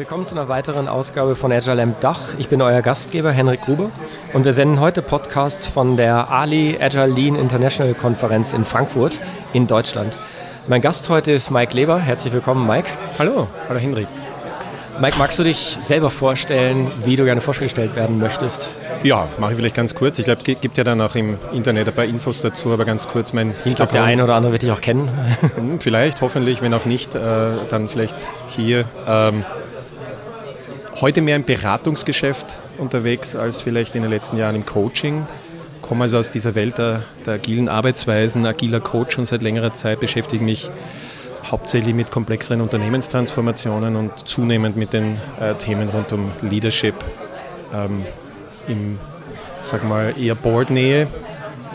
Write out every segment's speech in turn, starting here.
Willkommen zu einer weiteren Ausgabe von Agile Amp Dach. Ich bin euer Gastgeber Henrik Gruber und wir senden heute Podcasts von der Ali Agile Lean International Konferenz in Frankfurt in Deutschland. Mein Gast heute ist Mike Leber. Herzlich willkommen, Mike. Hallo, hallo Henrik. Mike, magst du dich selber vorstellen, wie du gerne vorgestellt werden möchtest? Ja, mache ich vielleicht ganz kurz. Ich glaube, es gibt ja dann auch im Internet ein paar Infos dazu, aber ganz kurz mein Hintergrund. Ich glaube, der eine oder andere wird dich auch kennen. Hm, vielleicht, hoffentlich, wenn auch nicht, äh, dann vielleicht hier. Ähm, heute mehr im Beratungsgeschäft unterwegs als vielleicht in den letzten Jahren im Coaching. Komme also aus dieser Welt der, der agilen Arbeitsweisen, agiler Coach und seit längerer Zeit beschäftige mich hauptsächlich mit komplexeren Unternehmenstransformationen und zunehmend mit den äh, Themen rund um Leadership ähm, im, sag mal, eher Board-Nähe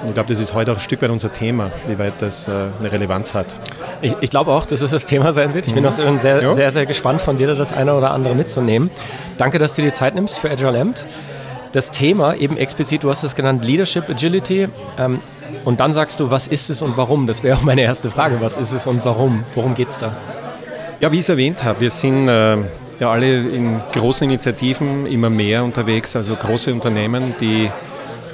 und ich glaube, das ist heute auch ein Stück weit unser Thema, wie weit das äh, eine Relevanz hat. Ich, ich glaube auch, dass es das Thema sein wird. Ich bin mhm. auch sehr, ja. sehr, sehr gespannt, von dir das eine oder andere mitzunehmen. Danke, dass du dir die Zeit nimmst für Agile Amt. Das Thema, eben explizit, du hast es genannt, Leadership Agility. Ähm, und dann sagst du, was ist es und warum? Das wäre auch meine erste Frage. Was ist es und warum? Worum geht es da? Ja, wie ich es erwähnt habe, wir sind äh, ja alle in großen Initiativen immer mehr unterwegs, also große Unternehmen, die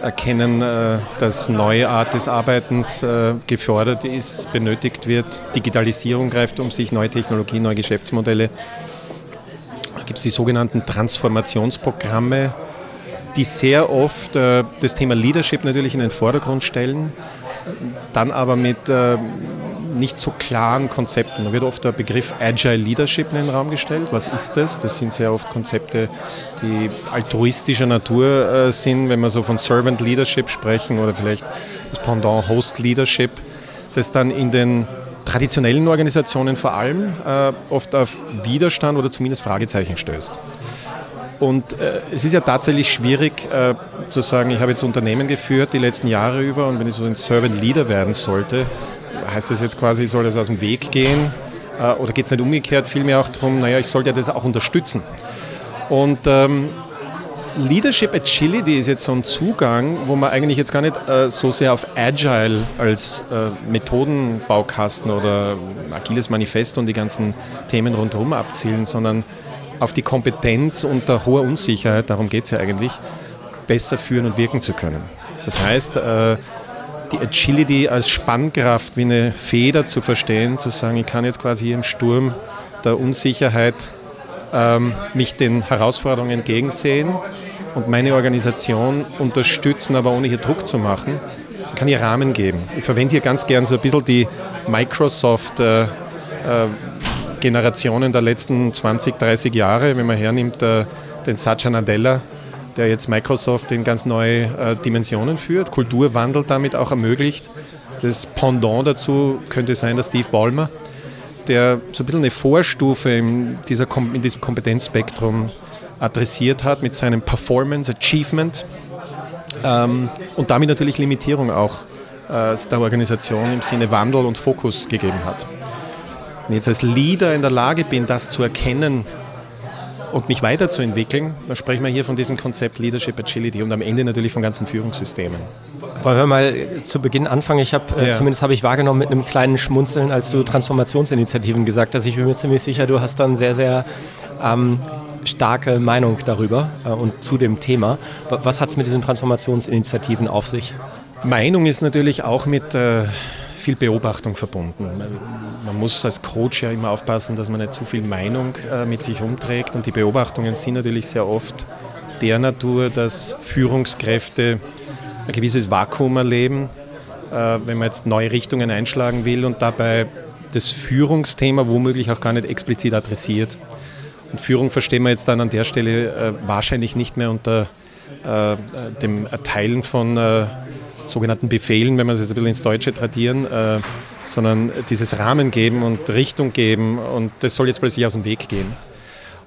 erkennen, äh, dass neue Art des Arbeitens äh, gefordert ist, benötigt wird. Digitalisierung greift um sich, neue Technologien, neue Geschäftsmodelle. Da gibt es die sogenannten Transformationsprogramme, die sehr oft äh, das Thema Leadership natürlich in den Vordergrund stellen, dann aber mit nicht so klaren Konzepten. Da wird oft der Begriff Agile Leadership in den Raum gestellt. Was ist das? Das sind sehr oft Konzepte, die altruistischer Natur äh, sind, wenn wir so von Servant Leadership sprechen oder vielleicht das Pendant Host Leadership, das dann in den traditionellen Organisationen vor allem äh, oft auf Widerstand oder zumindest Fragezeichen stößt. Und äh, es ist ja tatsächlich schwierig äh, zu sagen, ich habe jetzt Unternehmen geführt die letzten Jahre über und wenn ich so ein Servant Leader werden sollte, heißt das jetzt quasi, ich soll das aus dem Weg gehen? Äh, oder geht es nicht umgekehrt? Vielmehr auch darum, naja, ich sollte ja das auch unterstützen. Und ähm, Leadership Agility ist jetzt so ein Zugang, wo man eigentlich jetzt gar nicht äh, so sehr auf Agile als äh, Methodenbaukasten oder agiles Manifest und die ganzen Themen rundherum abzielen, sondern auf die Kompetenz unter hoher Unsicherheit, darum geht es ja eigentlich, besser führen und wirken zu können. Das heißt, äh, die Agility als Spannkraft wie eine Feder zu verstehen, zu sagen, ich kann jetzt quasi hier im Sturm der Unsicherheit ähm, mich den Herausforderungen entgegensehen und meine Organisation unterstützen, aber ohne hier Druck zu machen, kann hier Rahmen geben. Ich verwende hier ganz gern so ein bisschen die Microsoft äh, äh, Generationen der letzten 20, 30 Jahre, wenn man hernimmt äh, den Satya Nadella, der jetzt Microsoft in ganz neue äh, Dimensionen führt, Kulturwandel damit auch ermöglicht. Das Pendant dazu könnte sein der Steve Ballmer, der so ein bisschen eine Vorstufe in, dieser, in diesem Kompetenzspektrum adressiert hat mit seinem Performance Achievement ähm, und damit natürlich Limitierung auch äh, der Organisation im Sinne Wandel und Fokus gegeben hat. Wenn ich jetzt als Leader in der Lage bin, das zu erkennen, und mich weiterzuentwickeln, dann sprechen wir hier von diesem Konzept Leadership Agility und am Ende natürlich von ganzen Führungssystemen. Wollen wir mal zu Beginn anfangen? Ich habe, äh, ja. zumindest habe ich wahrgenommen mit einem kleinen Schmunzeln, als du Transformationsinitiativen gesagt hast. Ich bin mir ziemlich sicher, du hast dann sehr, sehr ähm, starke Meinung darüber äh, und zu dem Thema. Was hat es mit diesen Transformationsinitiativen auf sich? Meinung ist natürlich auch mit äh, viel Beobachtung verbunden. Man muss als Coach ja immer aufpassen, dass man nicht zu viel Meinung äh, mit sich umträgt und die Beobachtungen sind natürlich sehr oft der Natur, dass Führungskräfte ein gewisses Vakuum erleben, äh, wenn man jetzt neue Richtungen einschlagen will und dabei das Führungsthema womöglich auch gar nicht explizit adressiert. Und Führung verstehen wir jetzt dann an der Stelle äh, wahrscheinlich nicht mehr unter dem Erteilen von sogenannten Befehlen, wenn wir es jetzt ein bisschen ins Deutsche tradieren, äh, sondern dieses Rahmen geben und Richtung geben und das soll jetzt plötzlich aus dem Weg gehen.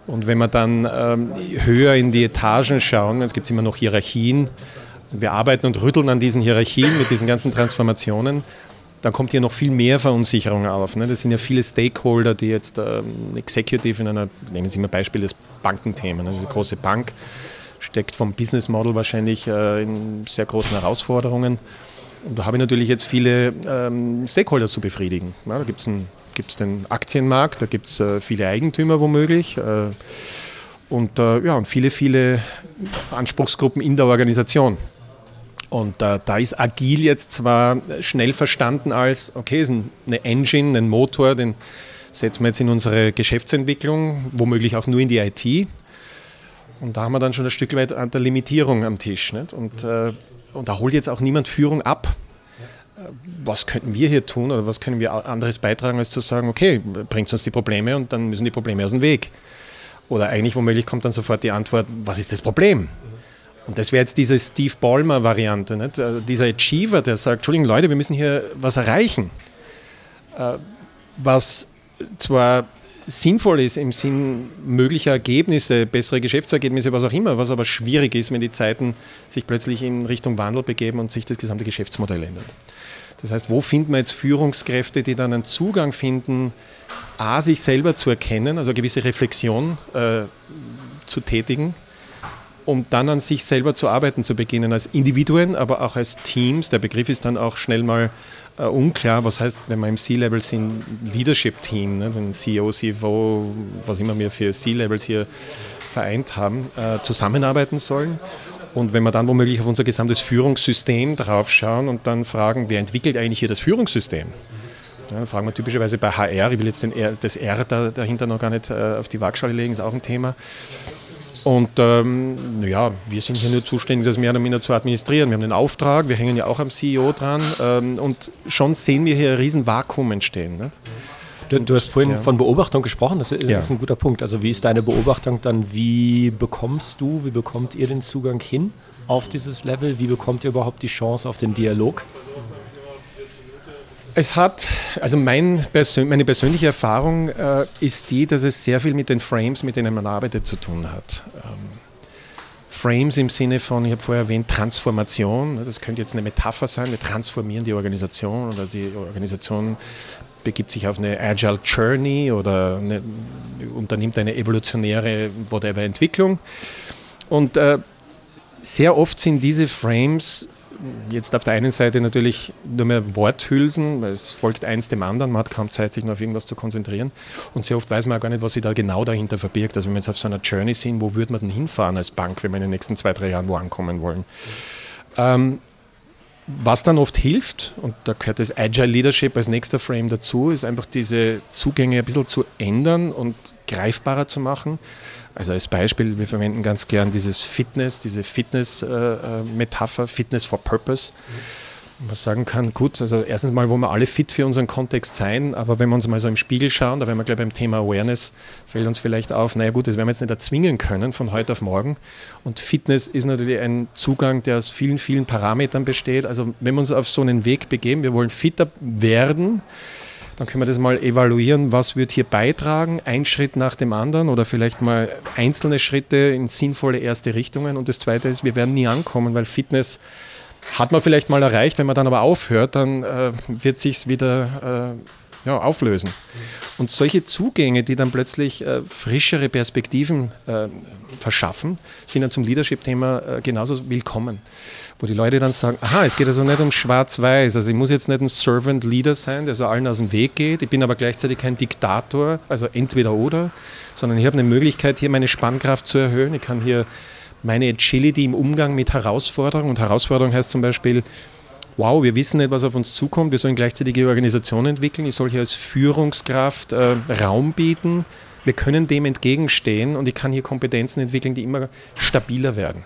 Und wenn wir dann ähm, höher in die Etagen schauen, es gibt immer noch Hierarchien wir arbeiten und rütteln an diesen Hierarchien mit diesen ganzen Transformationen, dann kommt hier noch viel mehr Verunsicherung auf. Ne? Das sind ja viele Stakeholder, die jetzt ähm, Executive in einer, nehmen Sie mal Beispiel des Bankenthemen, ne? eine große Bank steckt vom Business Model wahrscheinlich äh, in sehr großen Herausforderungen. Und da habe ich natürlich jetzt viele ähm, Stakeholder zu befriedigen. Da gibt es den Aktienmarkt, da gibt es äh, viele Eigentümer womöglich äh, und, ja, und viele, viele Anspruchsgruppen in der Organisation. Und da ist agil jetzt zwar schnell verstanden als, okay, ist eine Engine, ein Motor, den setzen wir jetzt in unsere Geschäftsentwicklung, womöglich auch nur in die IT. Und da haben wir dann schon ein Stück weit an der Limitierung am Tisch. Nicht? Und, äh, und da holt jetzt auch niemand Führung ab. Äh, was könnten wir hier tun oder was können wir anderes beitragen, als zu sagen, okay, bringt uns die Probleme und dann müssen die Probleme aus dem Weg. Oder eigentlich womöglich kommt dann sofort die Antwort, was ist das Problem? Und das wäre jetzt diese Steve Ballmer-Variante, äh, dieser Achiever, der sagt, Entschuldigung Leute, wir müssen hier was erreichen. Äh, was zwar sinnvoll ist im Sinn möglicher Ergebnisse, bessere Geschäftsergebnisse, was auch immer, was aber schwierig ist, wenn die Zeiten sich plötzlich in Richtung Wandel begeben und sich das gesamte Geschäftsmodell ändert. Das heißt, wo finden wir jetzt Führungskräfte, die dann einen Zugang finden, a, sich selber zu erkennen, also eine gewisse Reflexion äh, zu tätigen, um dann an sich selber zu arbeiten zu beginnen, als Individuen, aber auch als Teams. Der Begriff ist dann auch schnell mal äh, unklar, was heißt, wenn wir im C-Level sind, Leadership-Team, ne, den CEO, CFO, was immer wir für C-Levels hier vereint haben, äh, zusammenarbeiten sollen. Und wenn wir dann womöglich auf unser gesamtes Führungssystem draufschauen und dann fragen, wer entwickelt eigentlich hier das Führungssystem? Ja, dann fragen wir typischerweise bei HR, ich will jetzt R, das R da, dahinter noch gar nicht äh, auf die Waagschale legen, ist auch ein Thema. Und ähm, naja, wir sind hier nur zuständig, das mehr oder minder zu administrieren. Wir haben den Auftrag, wir hängen ja auch am CEO dran ähm, und schon sehen wir hier ein riesen Vakuum entstehen. Nicht? Du, du, hast vorhin ja. von Beobachtung gesprochen, das ist, ja. ist, ein guter Punkt. Also wie ist deine Beobachtung dann, wie bekommst du, wie bekommt ihr den Zugang hin auf dieses Level? Wie bekommt ihr überhaupt die Chance auf den Dialog? Es hat, also mein Persön meine persönliche Erfahrung äh, ist die, dass es sehr viel mit den Frames, mit denen man arbeitet, zu tun hat. Ähm, Frames im Sinne von, ich habe vorher erwähnt, Transformation. Das könnte jetzt eine Metapher sein. Wir transformieren die Organisation oder die Organisation begibt sich auf eine Agile Journey oder eine, unternimmt eine evolutionäre whatever Entwicklung. Und äh, sehr oft sind diese Frames jetzt auf der einen Seite natürlich nur mehr Worthülsen, weil es folgt eins dem anderen, man hat kaum Zeit, sich noch auf irgendwas zu konzentrieren. Und sehr oft weiß man auch gar nicht, was sich da genau dahinter verbirgt. Also wenn wir jetzt auf so einer Journey sind, wo würde man denn hinfahren als Bank, wenn wir in den nächsten zwei, drei Jahren wo ankommen wollen? Ähm, was dann oft hilft, und da gehört das Agile Leadership als nächster Frame dazu, ist einfach diese Zugänge ein bisschen zu ändern und greifbarer zu machen. Also als Beispiel, wir verwenden ganz gern dieses Fitness, diese Fitness-Metapher, äh, äh Fitness for Purpose. Man sagen kann, gut, also erstens mal wollen wir alle fit für unseren Kontext sein, aber wenn wir uns mal so im Spiegel schauen, da werden wir gleich beim Thema Awareness, fällt uns vielleicht auf, naja gut, das werden wir jetzt nicht erzwingen können von heute auf morgen. Und Fitness ist natürlich ein Zugang, der aus vielen, vielen Parametern besteht. Also wenn wir uns auf so einen Weg begeben, wir wollen fitter werden, dann können wir das mal evaluieren, was wird hier beitragen, ein Schritt nach dem anderen oder vielleicht mal einzelne Schritte in sinnvolle erste Richtungen. Und das Zweite ist, wir werden nie ankommen, weil Fitness hat man vielleicht mal erreicht, wenn man dann aber aufhört, dann äh, wird sich wieder äh, ja, auflösen. Und solche Zugänge, die dann plötzlich äh, frischere Perspektiven äh, verschaffen, sind dann zum Leadership-Thema äh, genauso willkommen. Wo die Leute dann sagen, aha, es geht also nicht um schwarz-weiß, also ich muss jetzt nicht ein Servant Leader sein, der so allen aus dem Weg geht, ich bin aber gleichzeitig kein Diktator, also entweder oder, sondern ich habe eine Möglichkeit, hier meine Spannkraft zu erhöhen, ich kann hier meine Agility im Umgang mit Herausforderungen und Herausforderung heißt zum Beispiel, wow, wir wissen nicht, was auf uns zukommt, wir sollen gleichzeitig die Organisation entwickeln, ich soll hier als Führungskraft äh, Raum bieten, wir können dem entgegenstehen und ich kann hier Kompetenzen entwickeln, die immer stabiler werden.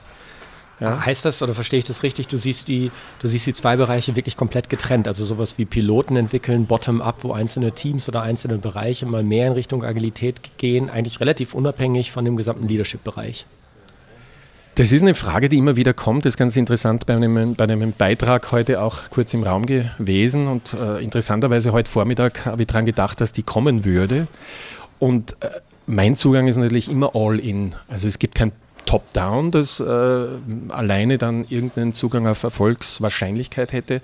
Ja. Heißt das, oder verstehe ich das richtig, du siehst, die, du siehst die zwei Bereiche wirklich komplett getrennt, also sowas wie Piloten entwickeln, bottom-up, wo einzelne Teams oder einzelne Bereiche mal mehr in Richtung Agilität gehen, eigentlich relativ unabhängig von dem gesamten Leadership-Bereich? Das ist eine Frage, die immer wieder kommt. Das ist ganz interessant bei einem, bei einem Beitrag heute auch kurz im Raum gewesen. Und äh, interessanterweise heute Vormittag habe ich daran gedacht, dass die kommen würde. Und äh, mein Zugang ist natürlich immer all in. Also es gibt kein top-down, das äh, alleine dann irgendeinen Zugang auf Erfolgswahrscheinlichkeit hätte.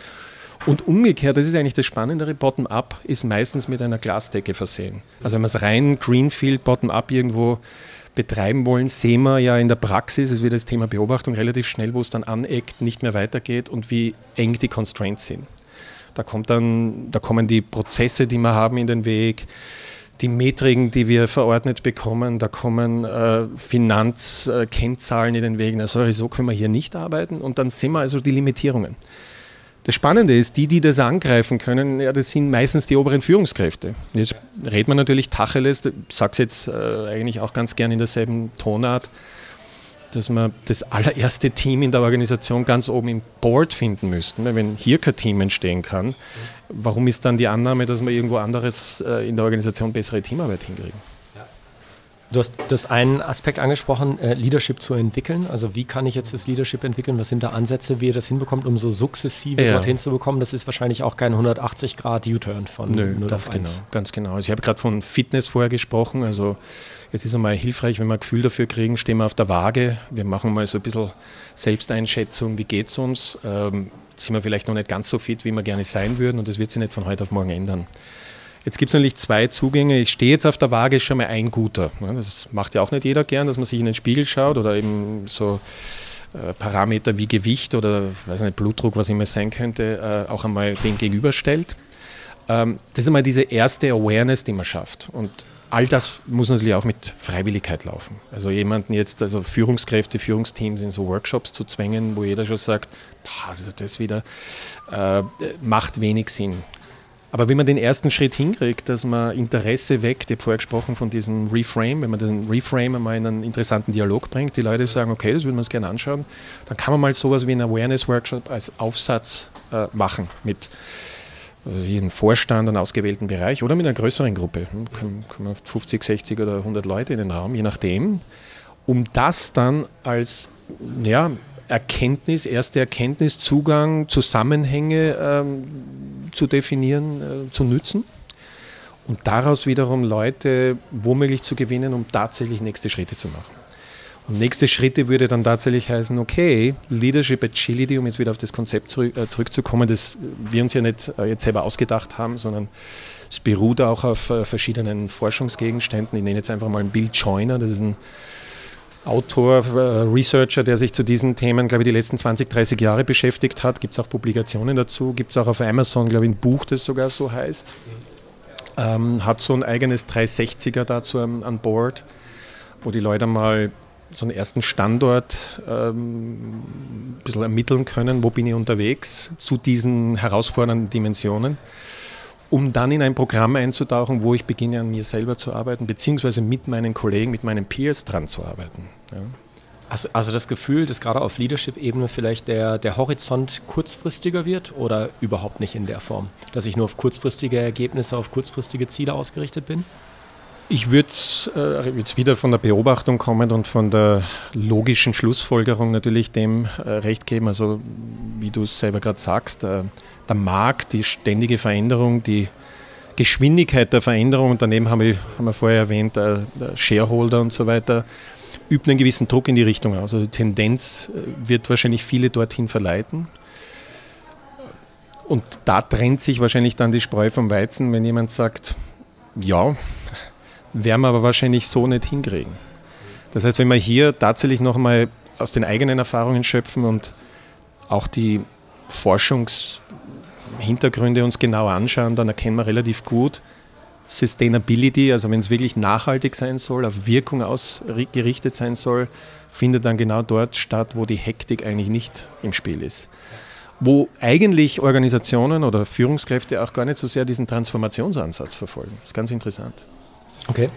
Und umgekehrt, das ist eigentlich das Spannendere, Bottom-up ist meistens mit einer Glasdecke versehen. Also wenn man es rein Greenfield, Bottom-up irgendwo betreiben wollen, sehen wir ja in der Praxis, es wird das Thema Beobachtung relativ schnell, wo es dann aneckt, nicht mehr weitergeht und wie eng die Constraints sind. Da, kommt dann, da kommen die Prozesse, die wir haben, in den Weg, die Metriken, die wir verordnet bekommen, da kommen äh, Finanzkennzahlen in den Weg. Na, sorry, so können wir hier nicht arbeiten. Und dann sehen wir also die Limitierungen. Das Spannende ist, die, die das angreifen können, ja, das sind meistens die oberen Führungskräfte. Jetzt redet man natürlich Tacheles, es jetzt äh, eigentlich auch ganz gern in derselben Tonart, dass wir das allererste Team in der Organisation ganz oben im Board finden müssten. Wenn hier kein Team entstehen kann, warum ist dann die Annahme, dass wir irgendwo anderes äh, in der Organisation bessere Teamarbeit hinkriegen? Du hast das einen Aspekt angesprochen, äh, Leadership zu entwickeln. Also wie kann ich jetzt das Leadership entwickeln? Was sind da Ansätze, wie ihr das hinbekommt, um so sukzessive ja. dorthin zu bekommen? Das ist wahrscheinlich auch kein 180 Grad U-Turn von Nö, 0 ganz auf 1. Genau, ganz genau. Also ich habe gerade von Fitness vorher gesprochen. Also es ist einmal hilfreich, wenn wir ein Gefühl dafür kriegen, stehen wir auf der Waage. Wir machen mal so ein bisschen Selbsteinschätzung, wie geht es uns? Ähm, sind wir vielleicht noch nicht ganz so fit, wie wir gerne sein würden und das wird sich nicht von heute auf morgen ändern. Jetzt gibt es natürlich zwei Zugänge. Ich stehe jetzt auf der Waage, ist schon mal ein guter. Das macht ja auch nicht jeder gern, dass man sich in den Spiegel schaut oder eben so äh, Parameter wie Gewicht oder weiß nicht, Blutdruck, was immer sein könnte, äh, auch einmal dem gegenüberstellt. Ähm, das ist einmal diese erste Awareness, die man schafft. Und all das muss natürlich auch mit Freiwilligkeit laufen. Also jemanden jetzt, also Führungskräfte, Führungsteams in so Workshops zu zwängen, wo jeder schon sagt, das wieder, äh, macht wenig Sinn. Aber wenn man den ersten Schritt hinkriegt, dass man Interesse weckt, ich habe vorher gesprochen von diesem Reframe, wenn man den Reframe einmal in einen interessanten Dialog bringt, die Leute sagen, okay, das würden wir uns gerne anschauen, dann kann man mal sowas wie einen Awareness-Workshop als Aufsatz äh, machen mit also jeden Vorstand, einen ausgewählten Bereich oder mit einer größeren Gruppe. Hm, kommen 50, 60 oder 100 Leute in den Raum, je nachdem, um das dann als ja, Erkenntnis, erste Erkenntnis, Zugang, Zusammenhänge ähm, zu definieren, äh, zu nützen und daraus wiederum Leute womöglich zu gewinnen, um tatsächlich nächste Schritte zu machen. Und nächste Schritte würde dann tatsächlich heißen, okay, Leadership Agility, um jetzt wieder auf das Konzept zurück, äh, zurückzukommen, das wir uns ja nicht äh, jetzt selber ausgedacht haben, sondern es beruht auch auf äh, verschiedenen Forschungsgegenständen. Ich nenne jetzt einfach mal einen Bill Joyner, das ist ein Autor, äh, Researcher, der sich zu diesen Themen, glaube ich, die letzten 20, 30 Jahre beschäftigt hat. Gibt es auch Publikationen dazu. Gibt es auch auf Amazon, glaube ich, ein Buch, das sogar so heißt. Ähm, hat so ein eigenes 360er dazu an, an Board, wo die Leute mal so einen ersten Standort ähm, ein bisschen ermitteln können, wo bin ich unterwegs zu diesen herausfordernden Dimensionen um dann in ein Programm einzutauchen, wo ich beginne an mir selber zu arbeiten, beziehungsweise mit meinen Kollegen, mit meinen Peers dran zu arbeiten. Ja. Also, also das Gefühl, dass gerade auf Leadership-Ebene vielleicht der, der Horizont kurzfristiger wird oder überhaupt nicht in der Form? Dass ich nur auf kurzfristige Ergebnisse, auf kurzfristige Ziele ausgerichtet bin? Ich würde äh, jetzt wieder von der Beobachtung kommen und von der logischen Schlussfolgerung natürlich dem äh, recht geben. Also wie du es selber gerade sagst, äh, der Markt, die ständige Veränderung, die Geschwindigkeit der Veränderung und daneben haben wir, haben wir vorher erwähnt, äh, der Shareholder und so weiter, übt einen gewissen Druck in die Richtung aus. Also die Tendenz äh, wird wahrscheinlich viele dorthin verleiten. Und da trennt sich wahrscheinlich dann die Spreu vom Weizen, wenn jemand sagt, ja, werden wir aber wahrscheinlich so nicht hinkriegen. Das heißt, wenn wir hier tatsächlich nochmal aus den eigenen Erfahrungen schöpfen und auch die Forschungshintergründe uns genau anschauen, dann erkennen wir relativ gut, Sustainability, also wenn es wirklich nachhaltig sein soll, auf Wirkung ausgerichtet sein soll, findet dann genau dort statt, wo die Hektik eigentlich nicht im Spiel ist. Wo eigentlich Organisationen oder Führungskräfte auch gar nicht so sehr diesen Transformationsansatz verfolgen. Das ist ganz interessant. Okay.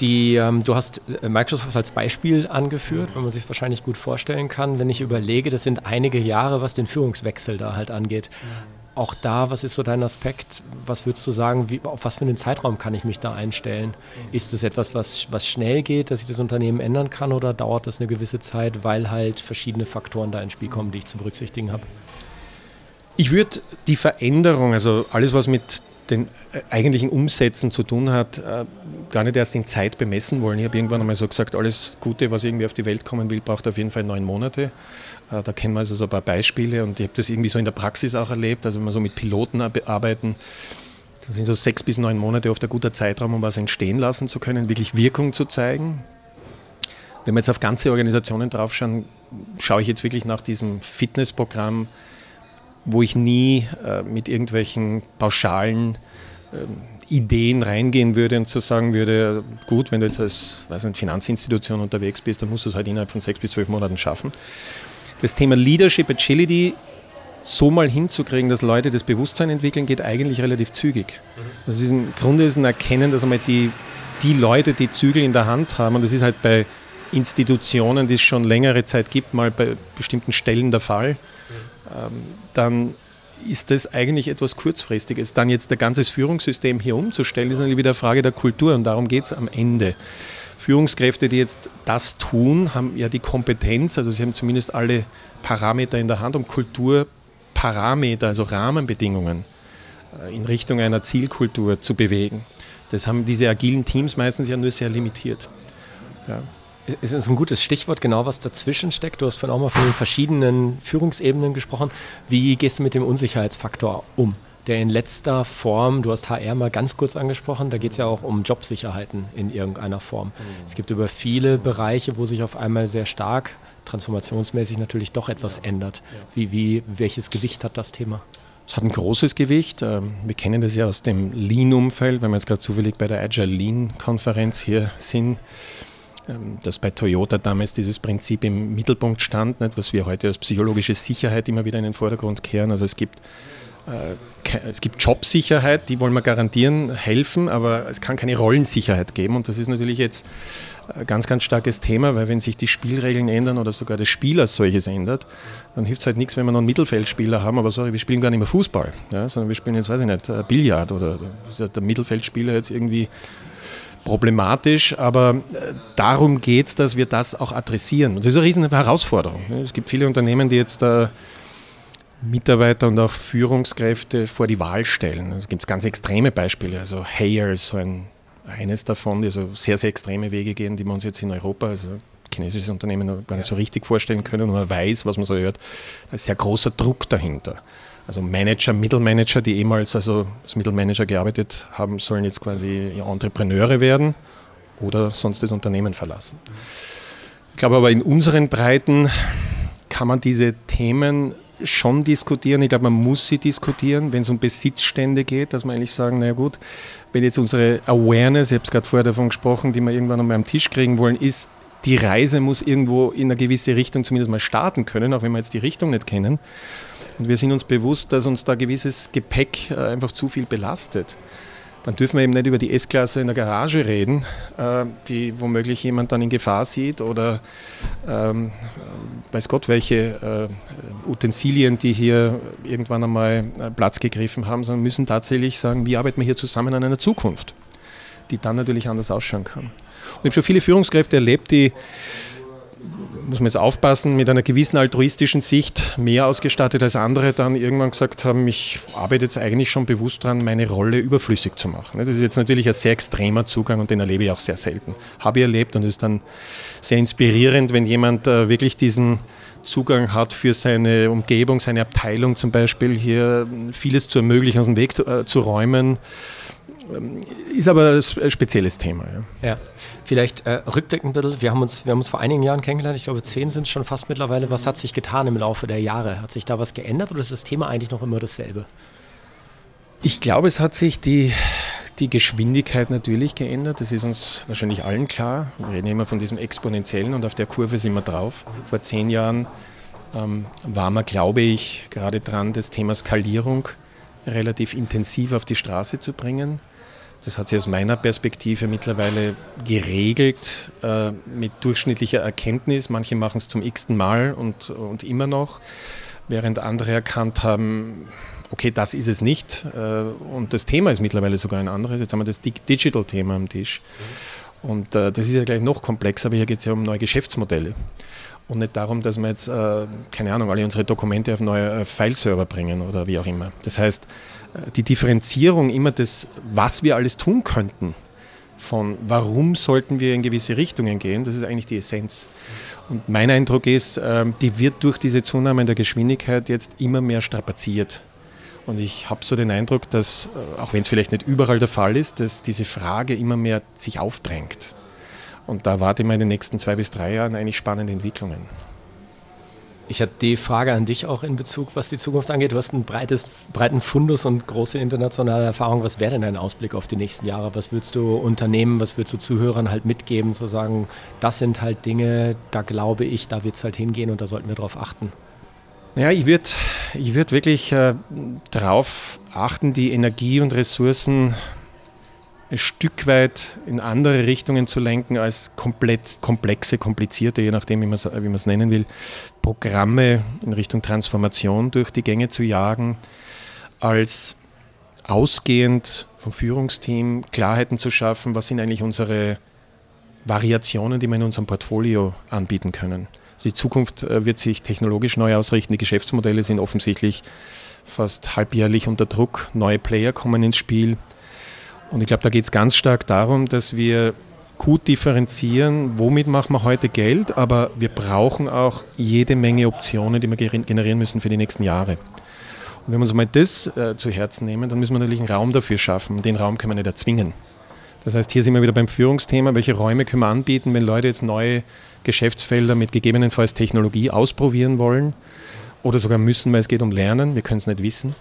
Die, ähm, du hast äh, Microsoft als Beispiel angeführt, weil man sich es wahrscheinlich gut vorstellen kann. Wenn ich überlege, das sind einige Jahre, was den Führungswechsel da halt angeht. Auch da, was ist so dein Aspekt? Was würdest du sagen, wie, auf was für einen Zeitraum kann ich mich da einstellen? Ist das etwas, was, was schnell geht, dass ich das Unternehmen ändern kann oder dauert das eine gewisse Zeit, weil halt verschiedene Faktoren da ins Spiel kommen, die ich zu berücksichtigen habe? Ich würde die Veränderung, also alles, was mit den äh, eigentlichen Umsätzen zu tun hat, äh, gar nicht erst in Zeit bemessen wollen. Ich habe irgendwann einmal so gesagt, alles Gute, was irgendwie auf die Welt kommen will, braucht auf jeden Fall neun Monate. Äh, da kennen wir also so ein paar Beispiele und ich habe das irgendwie so in der Praxis auch erlebt. Also wenn wir so mit Piloten arbeiten, dann sind so sechs bis neun Monate oft ein guter Zeitraum, um was entstehen lassen zu können, wirklich Wirkung zu zeigen. Wenn wir jetzt auf ganze Organisationen draufschauen, schaue ich jetzt wirklich nach diesem Fitnessprogramm, wo ich nie äh, mit irgendwelchen pauschalen äh, Ideen reingehen würde und zu sagen würde, gut, wenn du jetzt als weiß nicht, Finanzinstitution unterwegs bist, dann musst du es halt innerhalb von sechs bis zwölf Monaten schaffen. Das Thema Leadership Agility so mal hinzukriegen, dass Leute das Bewusstsein entwickeln, geht eigentlich relativ zügig. Das ist im Grunde ist ein Erkennen, dass einmal die, die Leute, die Zügel in der Hand haben, und das ist halt bei Institutionen, die es schon längere Zeit gibt, mal bei bestimmten Stellen der Fall, dann ist das eigentlich etwas Kurzfristiges. Dann jetzt ein ganzes Führungssystem hier umzustellen, ist natürlich wieder eine Frage der Kultur und darum geht es am Ende. Führungskräfte, die jetzt das tun, haben ja die Kompetenz, also sie haben zumindest alle Parameter in der Hand, um Kulturparameter, also Rahmenbedingungen äh, in Richtung einer Zielkultur zu bewegen. Das haben diese agilen Teams meistens ja nur sehr limitiert. Ja. Es ist ein gutes Stichwort, genau was dazwischen steckt. Du hast vorhin auch mal von den verschiedenen Führungsebenen gesprochen. Wie gehst du mit dem Unsicherheitsfaktor um? Der in letzter Form, du hast HR mal ganz kurz angesprochen, da geht es ja auch um Jobsicherheiten in irgendeiner Form. Mhm. Es gibt über viele Bereiche, wo sich auf einmal sehr stark, transformationsmäßig natürlich doch etwas ändert. Wie, wie, welches Gewicht hat das Thema? Es hat ein großes Gewicht. Ähm, wir kennen das ja aus dem Lean-Umfeld, wenn wir jetzt gerade zufällig bei der Agile Lean-Konferenz hier sind. Ähm, dass bei Toyota damals dieses Prinzip im Mittelpunkt stand, nicht, was wir heute als psychologische Sicherheit immer wieder in den Vordergrund kehren. Also es gibt, äh, es gibt Jobsicherheit, die wollen wir garantieren, helfen, aber es kann keine Rollensicherheit geben. Und das ist natürlich jetzt ein ganz, ganz starkes Thema, weil wenn sich die Spielregeln ändern oder sogar das Spiel als solches ändert, dann hilft es halt nichts, wenn wir noch einen Mittelfeldspieler haben, aber sorry, wir spielen gar nicht mehr Fußball, ja, sondern wir spielen jetzt, weiß ich nicht, äh, Billard oder der Mittelfeldspieler jetzt irgendwie problematisch, aber äh, darum geht es, dass wir das auch adressieren. Und das ist eine riesen Herausforderung. Es gibt viele Unternehmen, die jetzt da Mitarbeiter und auch Führungskräfte vor die Wahl stellen. Es gibt ganz extreme Beispiele. Also Hayer ist so ein, eines davon, die so sehr, sehr extreme Wege gehen, die wir uns jetzt in Europa, also chinesisches Unternehmen, gar nicht so richtig vorstellen können und man weiß, was man so hört. Da ist sehr großer Druck dahinter. Also Manager, Mittelmanager, die ehemals also als Mittelmanager gearbeitet haben, sollen jetzt quasi Entrepreneure werden oder sonst das Unternehmen verlassen. Ich glaube aber in unseren Breiten kann man diese Themen schon diskutieren. Ich glaube, man muss sie diskutieren, wenn es um Besitzstände geht, dass man eigentlich sagen, naja gut, wenn jetzt unsere Awareness, ich habe es gerade vorher davon gesprochen, die wir irgendwann einmal am Tisch kriegen wollen, ist, die Reise muss irgendwo in eine gewisse Richtung zumindest mal starten können, auch wenn wir jetzt die Richtung nicht kennen. Und wir sind uns bewusst, dass uns da gewisses Gepäck äh, einfach zu viel belastet. Dann dürfen wir eben nicht über die S-Klasse in der Garage reden, äh, die womöglich jemand dann in Gefahr sieht oder ähm, weiß Gott, welche äh, Utensilien, die hier irgendwann einmal Platz gegriffen haben, sondern müssen tatsächlich sagen, wie arbeiten wir hier zusammen an einer Zukunft, die dann natürlich anders ausschauen kann. Und ich habe schon viele Führungskräfte erlebt, die muss man jetzt aufpassen, mit einer gewissen altruistischen Sicht mehr ausgestattet als andere dann irgendwann gesagt haben, ich arbeite jetzt eigentlich schon bewusst daran, meine Rolle überflüssig zu machen. Das ist jetzt natürlich ein sehr extremer Zugang und den erlebe ich auch sehr selten. Habe ich erlebt und es ist dann sehr inspirierend, wenn jemand äh, wirklich diesen Zugang hat für seine Umgebung, seine Abteilung zum Beispiel, hier vieles zu ermöglichen, aus dem Weg zu, äh, zu räumen. Ähm, ist aber ein spezielles Thema. Ja. ja. Vielleicht äh, rückblickend ein bisschen, wir haben, uns, wir haben uns vor einigen Jahren kennengelernt, ich glaube zehn sind es schon fast mittlerweile. Was hat sich getan im Laufe der Jahre? Hat sich da was geändert oder ist das Thema eigentlich noch immer dasselbe? Ich glaube, es hat sich die, die Geschwindigkeit natürlich geändert. Das ist uns wahrscheinlich allen klar. Wir reden immer von diesem Exponentiellen und auf der Kurve sind wir drauf. Vor zehn Jahren ähm, war man, glaube ich, gerade dran, das Thema Skalierung relativ intensiv auf die Straße zu bringen. Das hat sich aus meiner Perspektive mittlerweile geregelt äh, mit durchschnittlicher Erkenntnis. Manche machen es zum x-ten Mal und, und immer noch, während andere erkannt haben, okay, das ist es nicht. Äh, und das Thema ist mittlerweile sogar ein anderes. Jetzt haben wir das Digital-Thema am Tisch. Und äh, das ist ja gleich noch komplexer, aber hier geht es ja um neue Geschäftsmodelle. Und nicht darum, dass wir jetzt, äh, keine Ahnung, alle unsere Dokumente auf neue äh, Fileserver bringen oder wie auch immer. Das heißt, äh, die Differenzierung immer des, was wir alles tun könnten, von warum sollten wir in gewisse Richtungen gehen, das ist eigentlich die Essenz. Und mein Eindruck ist, ähm, die wird durch diese Zunahme der Geschwindigkeit jetzt immer mehr strapaziert. Und ich habe so den Eindruck, dass, äh, auch wenn es vielleicht nicht überall der Fall ist, dass diese Frage immer mehr sich aufdrängt. Und da warte ich mal in den nächsten zwei bis drei Jahren eigentlich spannende Entwicklungen. Ich hatte die Frage an dich auch in Bezug, was die Zukunft angeht. Du hast einen breites, breiten Fundus und große internationale Erfahrung. Was wäre denn dein Ausblick auf die nächsten Jahre? Was würdest du Unternehmen, was würdest du Zuhörern halt mitgeben, zu sagen, das sind halt Dinge, da glaube ich, da wird es halt hingehen und da sollten wir drauf achten? Ja, ich würde ich würd wirklich äh, darauf achten, die Energie und Ressourcen ein Stück weit in andere Richtungen zu lenken als komplett, komplexe, komplizierte, je nachdem, wie man es nennen will, Programme in Richtung Transformation durch die Gänge zu jagen, als ausgehend vom Führungsteam Klarheiten zu schaffen, was sind eigentlich unsere Variationen, die wir in unserem Portfolio anbieten können. Also die Zukunft äh, wird sich technologisch neu ausrichten, die Geschäftsmodelle sind offensichtlich fast halbjährlich unter Druck, neue Player kommen ins Spiel. Und ich glaube, da geht es ganz stark darum, dass wir gut differenzieren, womit machen wir heute Geld, aber wir brauchen auch jede Menge Optionen, die wir generieren müssen für die nächsten Jahre. Und wenn wir uns mal das äh, zu Herzen nehmen, dann müssen wir natürlich einen Raum dafür schaffen. Den Raum können wir nicht erzwingen. Das heißt, hier sind wir wieder beim Führungsthema. Welche Räume können wir anbieten, wenn Leute jetzt neue Geschäftsfelder mit gegebenenfalls Technologie ausprobieren wollen oder sogar müssen, weil es geht um Lernen. Wir können es nicht wissen.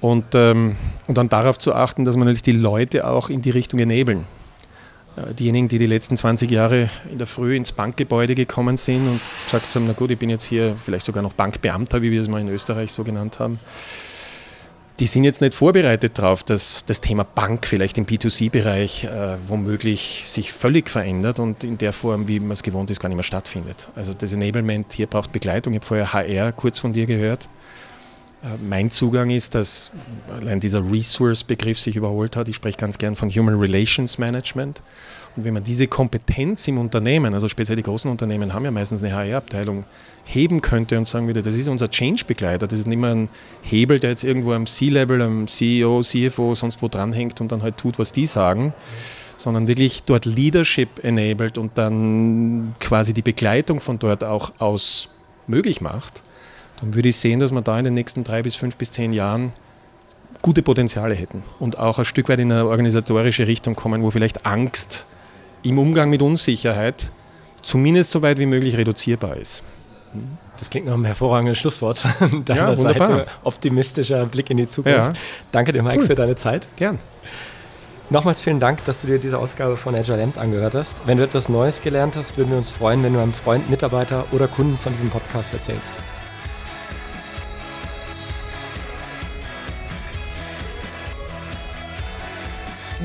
Und, ähm, und dann darauf zu achten, dass man natürlich die Leute auch in die Richtung enablen. Äh, diejenigen, die die letzten 20 Jahre in der Früh ins Bankgebäude gekommen sind und gesagt haben, na gut, ich bin jetzt hier vielleicht sogar noch Bankbeamter, wie wir es mal in Österreich so genannt haben, die sind jetzt nicht vorbereitet darauf, dass das Thema Bank vielleicht im B2C-Bereich äh, womöglich sich völlig verändert und in der Form, wie man es gewohnt ist, gar nicht mehr stattfindet. Also das Enablement hier braucht Begleitung. Ich habe vorher HR kurz von dir gehört. Äh, mein Zugang ist, dass allein dieser Resource-Begriff sich überholt hat. Ich spreche ganz gern von Human Relations Management. Und wenn man diese Kompetenz im Unternehmen, also speziell die großen Unternehmen haben ja meistens eine HR-Abteilung, heben könnte und sagen würde, das ist unser Change-Begleiter, das ist nicht mehr ein Hebel, der jetzt irgendwo am C-Level, am CEO, CFO, sonst wo dranhängt und dann halt tut, was die sagen, sondern wirklich dort Leadership enabled und dann quasi die Begleitung von dort auch aus möglich macht dann würde ich sehen, dass wir da in den nächsten drei bis fünf bis zehn Jahren gute Potenziale hätten und auch ein Stück weit in eine organisatorische Richtung kommen, wo vielleicht Angst im Umgang mit Unsicherheit zumindest so weit wie möglich reduzierbar ist. Das klingt nach einem hervorragenden Schlusswort von deiner ja, Seite. Optimistischer Blick in die Zukunft. Ja. Danke dir, Mike, cool. für deine Zeit. Gern. Nochmals vielen Dank, dass du dir diese Ausgabe von Agile Amt angehört hast. Wenn du etwas Neues gelernt hast, würden wir uns freuen, wenn du einem Freund, Mitarbeiter oder Kunden von diesem Podcast erzählst.